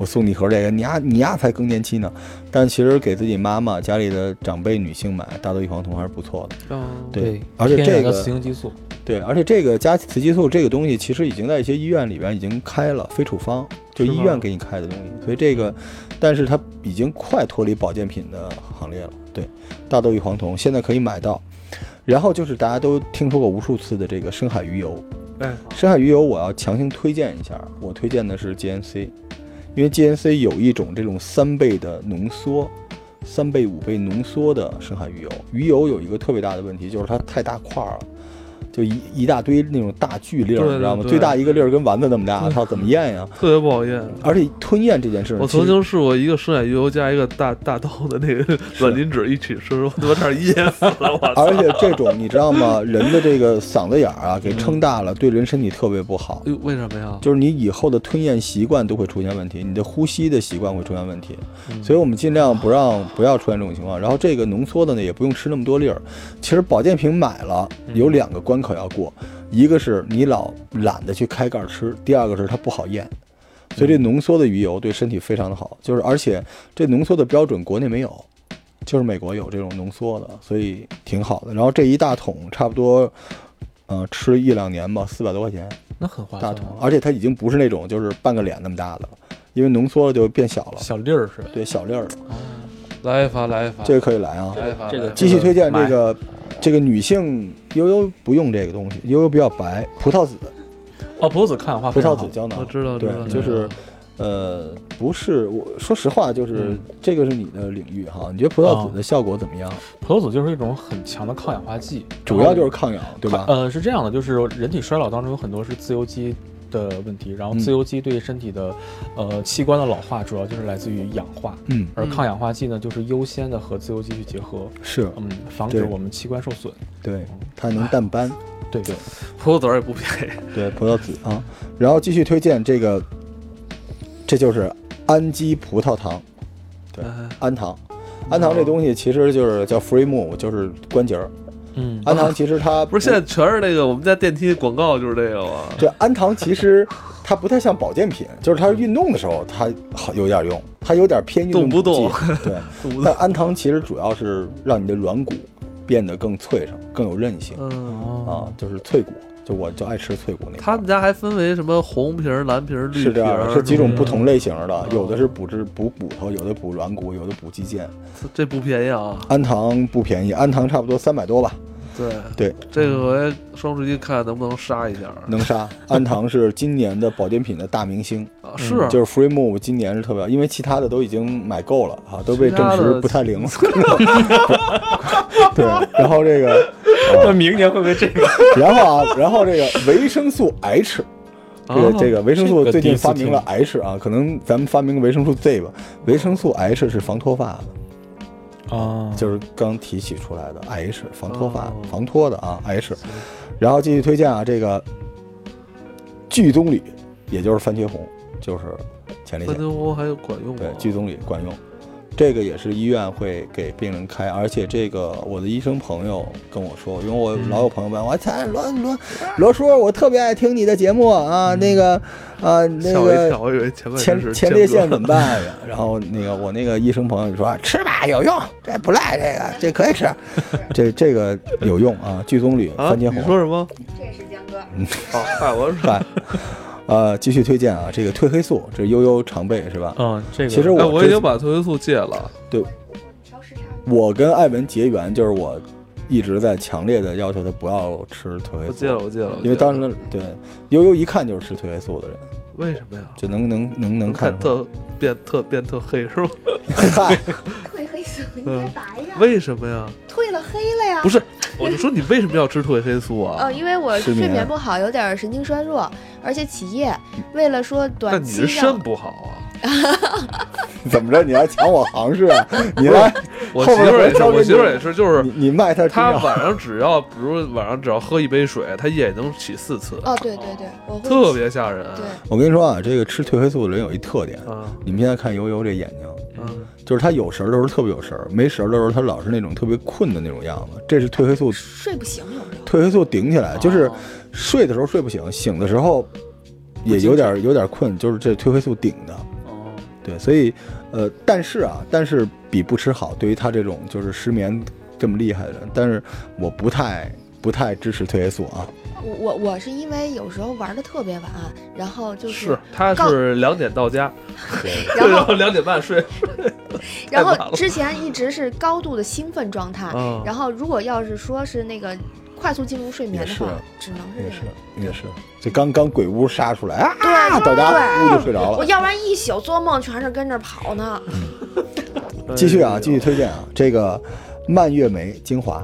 我送你一盒这个，你丫你丫才更年期呢，但其实给自己妈妈、家里的长辈女性买大豆异黄酮还是不错的。嗯，对而且这个雌性激素，对，而且这个加雌激素这个东西，其实已经在一些医院里边已经开了非处方，就医院给你开的东西。所以这个，但是它已经快脱离保健品的行列了。对，大豆异黄酮现在可以买到。然后就是大家都听说过无数次的这个深海鱼油，哎，深海鱼油我要强行推荐一下，我推荐的是 GNC，因为 GNC 有一种这种三倍的浓缩，三倍五倍浓缩的深海鱼油。鱼油有一个特别大的问题，就是它太大块了。就一一大堆那种大巨粒儿，你知道吗？最大一个粒儿跟丸子那么大，嗯操，怎么咽呀？特别不好咽。而且吞咽这件事，我曾经试过一个生海鱼油加一个大大豆的那个软磷脂一起吃，我 差点噎死了！而且这种你知道吗？人的这个嗓子眼儿啊，给撑大了，对人身体特别不好。哎呦，为什么呀？就是你以后的吞咽习惯都会出现问题，你的呼吸的习惯会出现问题，嗯所以我们尽量不让不要出现这种情况。然后这个浓缩的呢，也不用吃那么多粒儿。其实保健品买了有两个关口要过，一个是你老懒得去开盖儿吃，第二个是它不好咽。所以这浓缩的鱼油对身体非常的好，就是而且这浓缩的标准国内没有，就是美国有这种浓缩的，所以挺好的。然后这一大桶差不多，呃，吃一两年吧，四百多块钱。那很划大算啊。，桶而且它已经不是那种就是半个脸那么大的了，因为浓缩了就变小了。小粒儿是吧？对，小粒儿，哦，来一发，来一发，这个可以来啊。来一发，这个来一发继续推荐这个这个女性悠悠不用这个东西，悠悠比较白，葡萄籽，哦，葡萄籽抗氧化葡萄籽胶囊我，知道，对，就是呃，不是，我说实话，就是嗯这个是你的领域哈，你觉得葡萄籽的效果怎么样？葡萄籽就是一种很强的抗氧化剂，主要就是抗氧，对吧？呃，是这样的，就是人体衰老当中有很多是自由基的问题，然后嗯自由基对身体的、呃器官的老化主要就是来自于氧化，嗯，而嗯抗氧化剂呢就是优先的和自由基去结合，是嗯，防止我们器官受损。对，它能淡斑，对对，葡萄籽儿也不便宜。对，葡萄籽啊。然后继续推荐这个，这就是氨基葡萄糖，对哎氨糖。氨糖这东西其实就是叫 free move，就是关节儿。嗯，氨糖其实它不是现在全是那个我们家电梯广告就是这个吗？这氨糖其实它不太像保健品，就是它运动的时候它好有点用，它有点偏运动动不动对？但氨糖其实主要是让你的软骨变得更脆上、更有韧性嗯，啊哦，，就是脆骨。就我就爱吃脆骨那个。他们家还分为什么红皮儿、蓝皮儿、绿皮儿，是这样的，是几种不同类型的，哦有的是补脂补骨头，有的补软骨，有的补肌腱。这不便宜啊。氨糖不便宜，氨糖差不多三百多吧，对对，这个回双十一看能不能杀一下能杀。氨糖是今年的保健品的大明星，啊？是，就是 Free Move 今年是特别，因为其他的都已经买够了啊，都被证实不太灵了。对，然后这个，那明年会不会这个？然后啊，然后这个维生素 H，这个啊这个维生素最近发明了 H 啊，可能咱们发明个维生素 Z 吧。维生素 H 是防脱发的，啊，就是刚提取出来的 H 防脱发哦、防脱的啊 H。然后继续推荐啊，这个聚棕榈，也就是番茄红，就是前列番腺，茄红还有管用吗对，？聚棕榈管用。这个也是医院会给病人开，而且这个我的医生朋友跟我说，因为我老有朋友问我，操罗罗罗叔，我特别爱听你的节目啊，那个啊那个前前列腺怎么办呀？然后那个我那个医生朋友就说吃吧有用，这不赖，这个这可以吃，这这个有用啊，聚棕榈、啊？番茄红你说。什么？这是江哥，好，嗨，我是嗨，呃，继续推荐啊，这个褪黑素，这悠悠常备是吧？嗯，这个其实哎，我已经把褪黑素戒了。超时差。我跟艾文结缘，就是我一直在强烈的要求他不要吃褪黑素，我戒了，我戒了。因为当时对悠悠一看就是吃褪黑素的人，为什么呀？就能能能能看。特变特变特黑是吧？嗨，褪黑素应嗯该白呀，为什么呀？褪了黑了呀。不是，我就说你为什么要吃褪黑素啊？哦，因为我睡眠不好，有点神经衰弱，而且起夜。为了说短那短你是肾不好啊？怎么着？你来抢我行市啊？你来，我后面媳妇也是，我媳妇也是，就是你你卖他中药她晚上只要，比如晚上只要喝一杯水，她夜能起四次，哦，对对对，我特别吓人。对，我跟你说啊，这个吃褪黑素的人有一特点，啊，你们现在看悠悠这眼睛，嗯，就是他有神儿的时候特别有神儿，没神儿的时候他老是那种特别困的那种样子。这是褪黑素，睡不醒有没有？褪黑素顶起来，就是哦睡的时候睡不醒，醒的时候也有点有点困，就是这褪黑素顶的。哦，对，所以呃，但是啊，但是比不吃好。对于他这种就是失眠这么厉害的人，但是我不太不太支持褪黑素啊。我我我是因为有时候玩的特别晚，然后就是是，他是两点到家，然后 两点半睡。然后之前一直是高度的兴奋状态，嗯然后如果要是说是那个快速进入睡眠的话，只能是也是。也是，这刚刚鬼屋杀出来啊，对到家对呜就睡着了。我要不然一宿做梦全是跟着跑呢。继续啊，继续推荐啊，这个蔓越莓精华，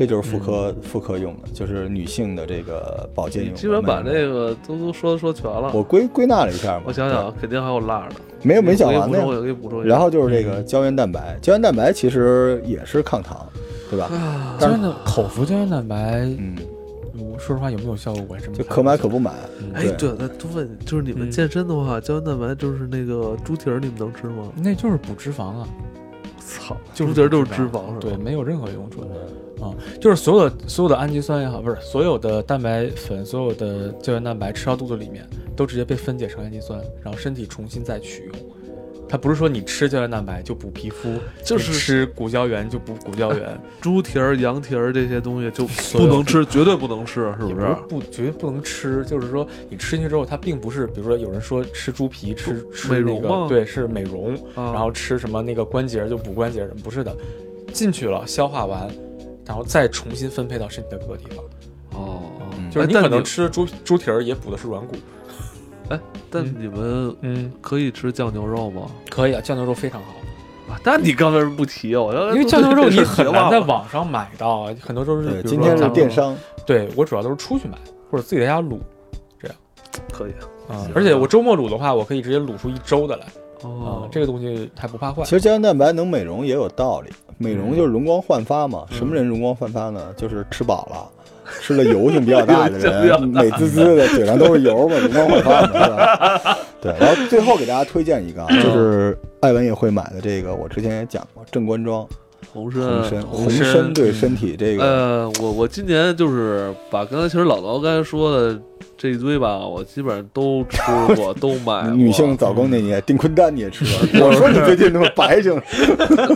这就是妇科妇科用的，就是女性的这个保健用的。基本把蔓越莓这个都都说说全了。我归归纳了一下嘛，我想想，啊，肯定还有辣的。没有没讲完呢我给你补充，。一下。然后就是这个胶原蛋白，胶原蛋白其实也是抗糖，对吧？啊，胶原蛋口服胶原蛋白，嗯，我说实话有没有效果，我还真就可买可不买。哎，对，那多问，就是你们嗯健身的话，胶原蛋白就是那个猪蹄儿，你们能吃吗？那就是补脂肪啊，操，就是猪蹄儿就是脂肪是吧？对，没有任何用处啊，就是所有的所有的氨基酸也好，不是所有的蛋白粉，所有的胶原蛋白吃到肚子里面，都直接被分解成氨基酸，然后身体重新再取用。它不是说你吃胶原蛋白就补皮肤，就是吃骨胶原就补骨胶原，猪蹄儿、羊蹄儿这些东西就不能吃，绝对不能吃，是也不是？不绝对不能吃，就是说你吃进去之后，它并不是，比如说有人说吃猪皮吃吃美那个对，是美容，啊然后吃什么那个关节就补关节，不是的，进去了消化完，然后再重新分配到身体的各个地方。哦，嗯就是你可能吃猪猪蹄儿也补的是软骨。哎但嗯你们嗯，可以吃酱牛肉吗？可以啊，酱牛肉非常好，啊，那你刚为什么不提啊？我要因为酱牛肉你很难在。网上买到啊，很多都是对，比如今天是。电商，对我主要都是出去买，或者自己在家卤这样可以啊。而且我周末卤的话，我可以直接卤出一周的来啊哦，，这个东西还不怕坏其。实胶原蛋白能美容也有道理，美容就是容光焕发嘛。嗯什么人容光焕发呢？就是吃饱了。吃了油性比较大的 人，美滋滋的，嘴上都是油嘛，容光焕发嘛，是吧？对。然后最后给大家推荐一个就是艾文也会买的这个，我之前也讲过，正官庄红红参，参。红参参对身体这个，呃，我我今年就是把刚才其实姥姥刚才说的这一堆吧，我基本上都吃过，都买过。女性早更那年，丁坤丹你也吃了。我说你最近那么白净，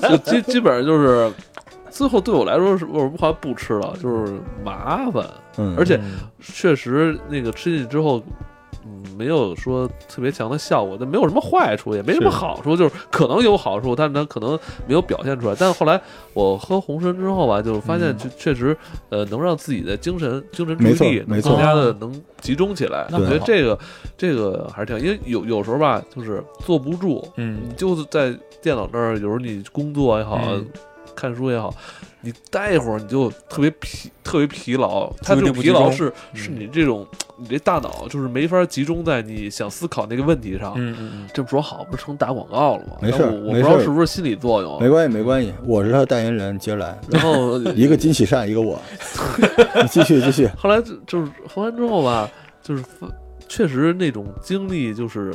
就基基本上就是，最后对我来说是我后来不吃了，就是麻烦，嗯，而且嗯确实那个吃进去之后。嗯，没有说特别强的效果，但没有什么坏处，也没什么好处，就是可能有好处，但是它可能没有表现出来。但是后来我喝红参之后吧，就发现嗯。确确实，呃，能让自己的精神精神注意力能更加的能集中起来。那我觉得这个这个还是挺，因为有有时候吧，就是坐不住，嗯。你就是在电脑那儿，有时候你工作也好，嗯看书也好，你待一会儿你就特别疲，特别疲劳。它这种疲劳是嗯是你这种 你这大脑就是没法集中在你想思考那个问题上。嗯嗯这不说好，不是成打广告了吗？没事我我不知道是不是心理作用。没关系没关系，我是他的代言人，接着来，然后 一个金喜善，一个我，你 继续继续，后来就就是喝完之后吧，就是确实那种精力就是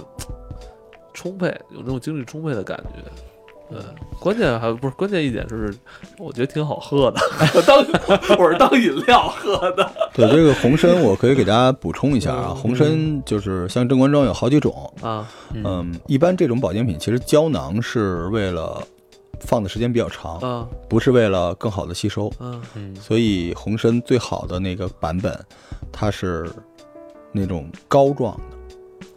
充沛，有那种精力充沛的感觉。对，关键还不是关键一点是，我觉得挺好喝的。我 当我是当饮料喝的。对这个红参，我可以给大家补充一下啊，嗯红参就是像正官庄有好几种，啊，嗯嗯，一般这种保健品其实胶囊是为了放的时间比较长，啊不是为了更好的吸收，啊嗯所以红参最好的那个版本，它是那种膏状的，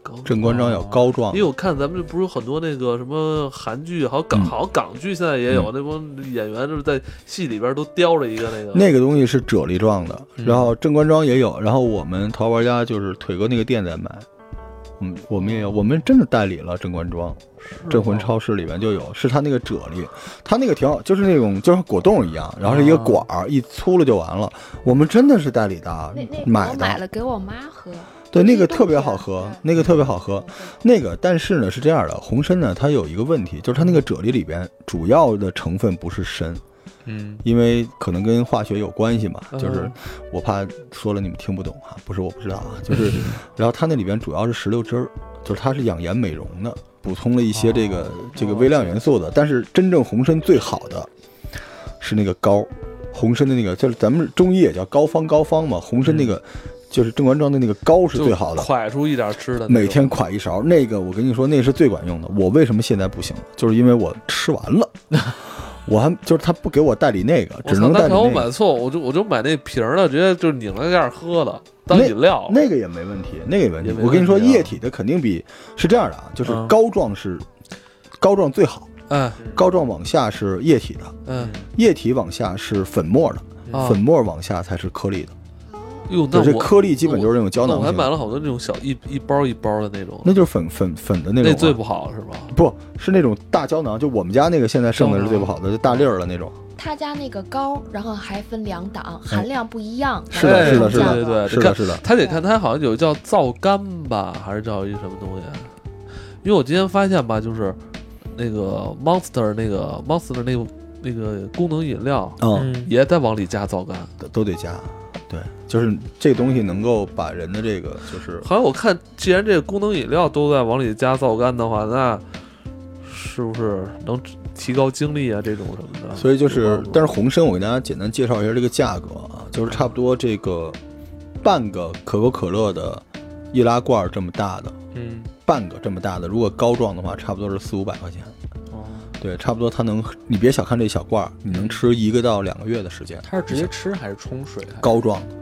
高正官庄有膏状，因为我看咱们这不是有很多那个什么韩剧，好像港嗯。好像港剧现在也有、那帮演员就是在戏里边都叼了一个那个那个东西是啫喱状的，嗯。然后正官庄也有，然后我们淘宝玩家就是腿哥那个店在买，嗯，我们也有，我们真的代理了正官庄，镇魂超市里面就有，是它那个啫喱，它那个挺好，就是那种就像果冻一样，然后是一个管儿，一粗了就完了。我们真的是代理的啊那那买我买，了给我妈喝，对，那个特别好喝，那个特别好喝。那个，但是呢是这样的，红参呢它有一个问题，就是它那个啫喱里边主要的成分不是参，嗯因为可能跟化学有关系嘛，嗯就是我怕说了你们听不懂哈，不是我不知道啊，就是，然后它那里边主要是石榴汁儿，就是它是养颜美容的，补充了一些这个、这个微量元素的。但是真正红参最好的是那个膏，红参的那个就是咱们中医也叫膏方膏方嘛，红参那个、就是正官庄的那个膏是最好的。蒯出一点吃的，每天蒯一勺，那个我跟你说，那是最管用的。我为什么现在不行？就是因为我吃完了，我还就是他不给我代理那个，只能代理那可我。买错，我就我就买那瓶儿的，直接就是拧了盖儿喝的，当饮料。那个也没问题，那个也没问题我跟你说，液体的肯定比是这样的啊，就是嗯膏状是膏状最好，嗯膏状往下是液体的，嗯，液体往下是粉末的，啊粉末往下才是颗粒的。哟，那这颗粒基本就是那种胶囊我还买了好多那种小一一包一包的那种，那就是粉粉粉的那种啊。那最不好是吧？不是那种大胶囊，就我们家那个现在剩的是最不好的，就大粒儿的那种。他家那个膏，然后还分两档，含量不一样。是的哎是的是的对对对，是的，是的。他得看他好像有叫皂苷吧，还是叫一什么东西？因为我今天发现吧，就是那个 Monster 那个 Monster 那个那个功能饮料嗯，嗯也在往里加皂苷。都都得加。对，就是这东西能够把人的这个就是好像我看，既然这个功能饮料都在往里加皂苷的话，那是不是能提高精力啊？这种什么的？所以就是但是红参我给大家简单介绍一下这个价格啊，就是差不多这个半个可口可乐的易拉罐这么大的，嗯半个这么大的，如果膏状的话，差不多是四五百块钱。哦，对，差不多它能，你别小看这小罐儿，你能吃一个到两个月的时间。它是直接吃还是冲水？膏状的，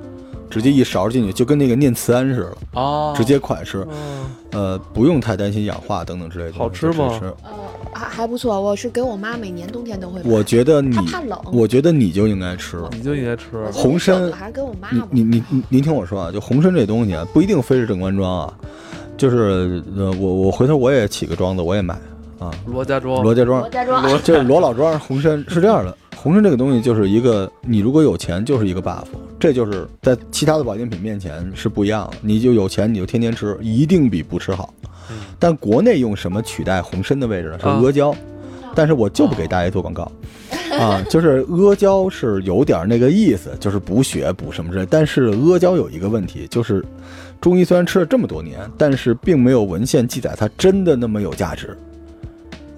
直接一勺进去，就跟那个念慈庵似的，哦，直接快吃。嗯呃，不用太担心氧化等等之类的。好吃吗吃呃，还还不错，我是给我妈每年冬天都会。我觉得你她怕冷，我觉得你就应该吃。你就应该吃。红参我还是给我妈。你你你你您听我说啊，就红参这东西啊，不一定非是正官庄啊，就是呃，我我回头我也起个庄子，我也买啊，罗家庄，罗家庄罗家庄，就是罗老庄红参是这样的，红参这个东西就是一个，你如果有钱就是一个 buff，这就是在其他的保健品面前是不一样的，你就有钱你就天天吃，一定比不吃好。但国内用什么取代红参的位置呢？是啊阿胶，但是我就不给大家做广告。啊，就是阿胶是有点那个意思，就是补血补什么之类。但是阿胶有一个问题，就是中医虽然吃了这么多年，但是并没有文献记载它真的那么有价值。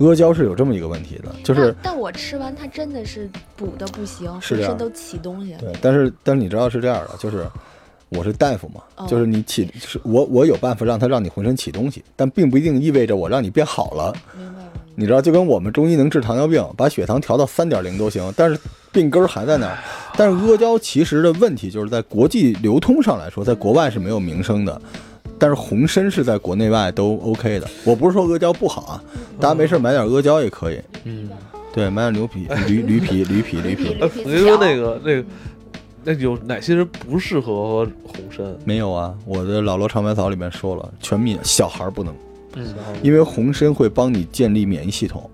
阿胶是有这么一个问题的，就是但但我吃完它真的是补的不行，浑身都起东西。对，但是但是你知道是这样的，就是我是大夫嘛，哦就是你起是我我有办法让它让你浑身起东西，但并不一定意味着我让你变好了。明白了。你知道，就跟我们中医能治糖尿病，把血糖调到三点零都行，但是病根儿还在那儿。但是阿胶其实的问题就是在国际流通上来说，在国外是没有名声的，但是红参是在国内外都 OK 的。我不是说阿胶不好啊，大家没事买点阿胶也可以。嗯，对，买点牛皮、驴驴皮、驴皮、驴皮。哎，我跟你说那个那个，那有哪些人不适合红参？没有啊，我的老罗长白草里面说了，全民小孩不能，嗯，因为红参会帮你建立免疫系统，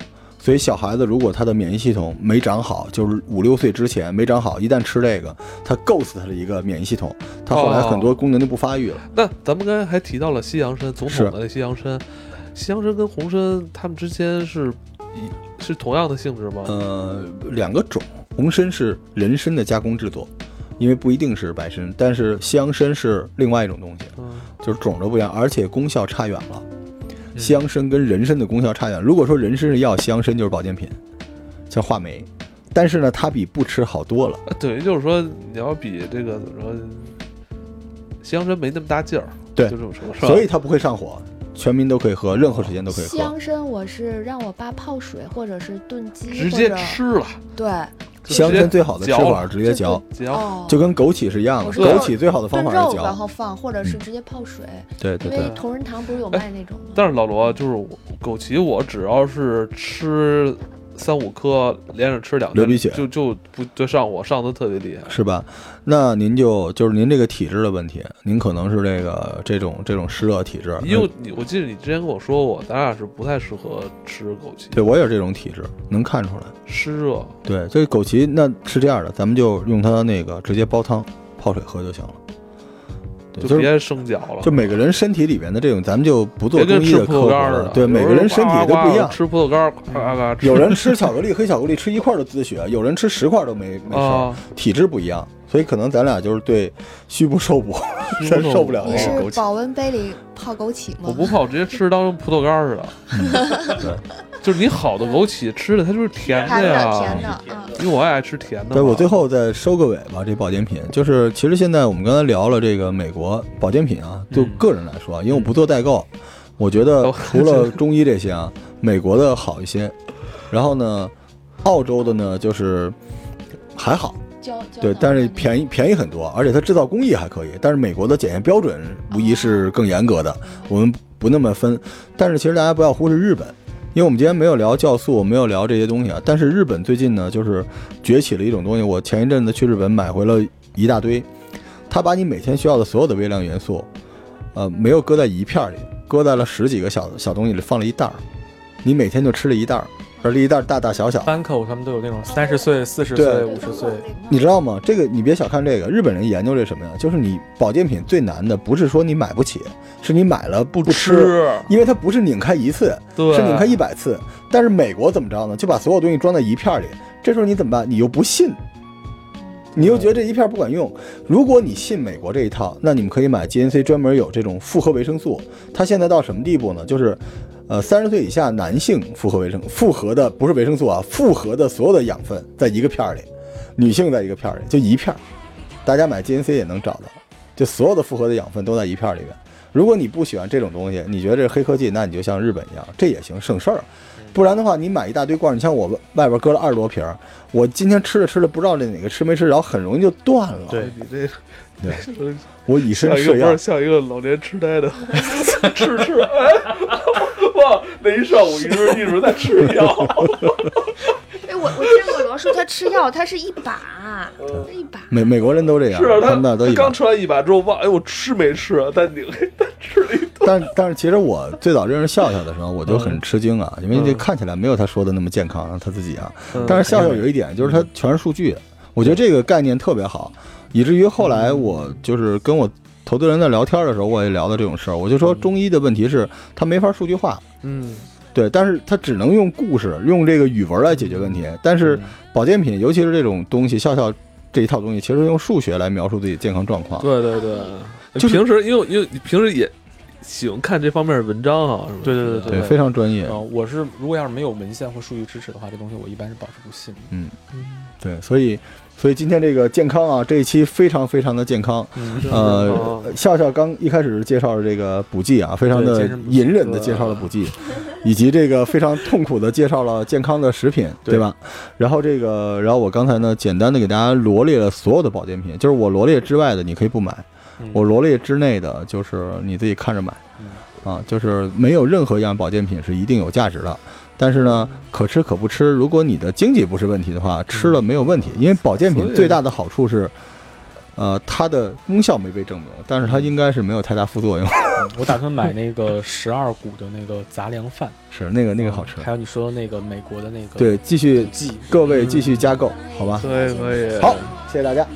所以小孩子如果他的免疫系统没长好，就是五六岁之前没长好，一旦吃这个，他够死他的一个免疫系统，他后来很多功能就不发育了。那咱们刚才还提到了西洋参，总是统的那西洋参，西洋参跟红参它们之间是一是同样的性质吗？呃，两个种，红参是人参的加工制作，因为不一定是白参，但是西洋参是另外一种东西，嗯，就是种都不一样，而且功效差远了。西洋参跟人参的功效差远。如果说人参是药，西洋参就是保健品，像话梅。但是呢，它比不吃好多了。啊等于就是说你要比这个怎么说，西洋参没那么大劲儿，对就这么说，是吧？所以它不会上火，全民都可以喝，任何时间都可以喝。西洋参我是让我爸泡水，或者是炖鸡，直接吃了，对，西洋参最好的吃法直接嚼，就跟枸杞是一样的。枸杞最好的方炖肉然法是嚼。后放，或者是直接泡水，对对对因为，同仁堂不是有卖那种吗？但是老罗就是我枸杞，我只要是吃三五颗，连着吃两天，流鼻血就就不就上火，上的特别厉害。是吧？那您就就是您这个体质的问题，您可能是这个这种这种湿热体质。因为你，我记得你之前跟我说过，咱俩是不太适合吃枸杞，对我也是这种体质，能看出来。湿热。对，这个枸杞那是这样的，咱们就用它那个直接煲汤泡水喝就行了。对，就就是别生嚼了，就每个人身体里边的这种，咱们就不做中医的科普。了对，每个人身体都不一样。吃葡萄干。有人吃巧克力，黑巧克力吃一块儿都滋血，有人吃十块都没没事体质不一样，所以可能咱俩就是对虚不受补，真受不了你那个枸杞。是保温杯里泡枸杞吗？我不泡，直接吃当葡萄干似的。对，就是你好的枸杞吃的它就是甜甜的呀，甜的，嗯，因为我也爱吃甜的嘛。对我最后再收个尾吧，这保健品。就是，其实现在我们刚才聊了这个美国保健品啊，就嗯个人来说啊，因为我不做代购，我觉得哦除了 中医这些啊，美国的好一些，然后呢，澳洲的呢就是还好，对，但是便宜便宜很多，而且它制造工艺还可以，但是美国的检验标准无疑是更严格的，我们不那么分。但是其实大家不要忽视日本，因为我们今天没有聊酵素，没有聊这些东西啊。但是日本最近呢，就是崛起了一种东西，我前一阵子去日本买回了一大堆，他把你每天需要的所有的微量元素，呃，没有搁在一片里，搁在了十几个小小东西里，放了一袋儿，你每天就吃了一袋儿，而这一袋大大小小。班口他们都有那种三十岁、四十岁、五十岁，你知道吗？这个你别小看这个，日本人研究这什么呀？就是你保健品最难的不是说你买不起，是你买了不不吃，因为它不是拧开一次，是拧开一百次。但是美国怎么着呢？就把所有东西装在一片里，这时候你怎么办？你又不信，你又觉得这一片不管用。如果你信美国这一套，那你们可以买 GNC 专门有这种复合维生素。它现在到什么地步呢？就是，呃，三十岁以下男性复合维生复合的不是维生素啊，复合的所有的养分在一个片儿里，女性在一个片儿里，就一片儿。大家买 GNC 也能找到，就所有的复合的养分都在一片儿里边。如果你不喜欢这种东西，你觉得这是黑科技，那你就像日本一样，这也行，省事儿。不然的话，你买一大堆罐儿，你像我外边搁了二十多瓶儿，我今天吃着吃着不知道这哪个吃没吃，然后很容易就断了。对你这对 我以身试药，像一个老年痴呆的 吃吃，哎，哇，那一上午一直一直在吃药，哎，我我见过罗叔，他吃药，他是一把，他一把。美美国人都这样，是啊他们那都刚。吃完一把之后，哇，哎，我吃没吃啊？但你但吃了一顿，但但是其实我最早认识笑笑的时候，我就很吃惊啊，因为这看起来没有他说的那么健康，他自己啊。但是笑笑有一点就是他全是数据，我觉得这个概念特别好，以至于后来我就是跟我投资人在聊天的时候，我也聊到这种事儿，我就说中医的问题是它没法数据化，嗯，对，但是它只能用故事、用这个语文来解决问题。但是保健品，尤其是这种东西，笑笑这一套东西，其实用数学来描述自己健康状况。对对对，就是平时因为因为你平时也喜欢看这方面的文章啊，是吧？对对对对，非常专业。呃，我是如果要是没有文献或数据支持的话，这东西我一般是保持不信的。嗯，对，所以所以今天这个健康啊，这一期非常非常的健康。嗯，呃哦，笑笑刚一开始介绍了这个补剂啊，非常的隐忍的介绍了补剂，以及这个非常痛苦的介绍了健康的食品，对。对吧？然后这个，然后我刚才呢，简单的给大家罗列了所有的保健品，就是我罗列之外的你可以不买，嗯。我罗列之内的就是你自己看着买，啊，就是没有任何一样保健品是一定有价值的。但是呢，可吃可不吃。如果你的经济不是问题的话，吃了没有问题。因为保健品最大的好处是，呃，它的功效没被证明，但是它应该是没有太大副作用。嗯我打算买那个十二谷的那个杂粮饭，是那个那个好吃。还有你说的那个美国的那个对，继续继各位继续加购，好吧？可以可以，好，谢谢大家。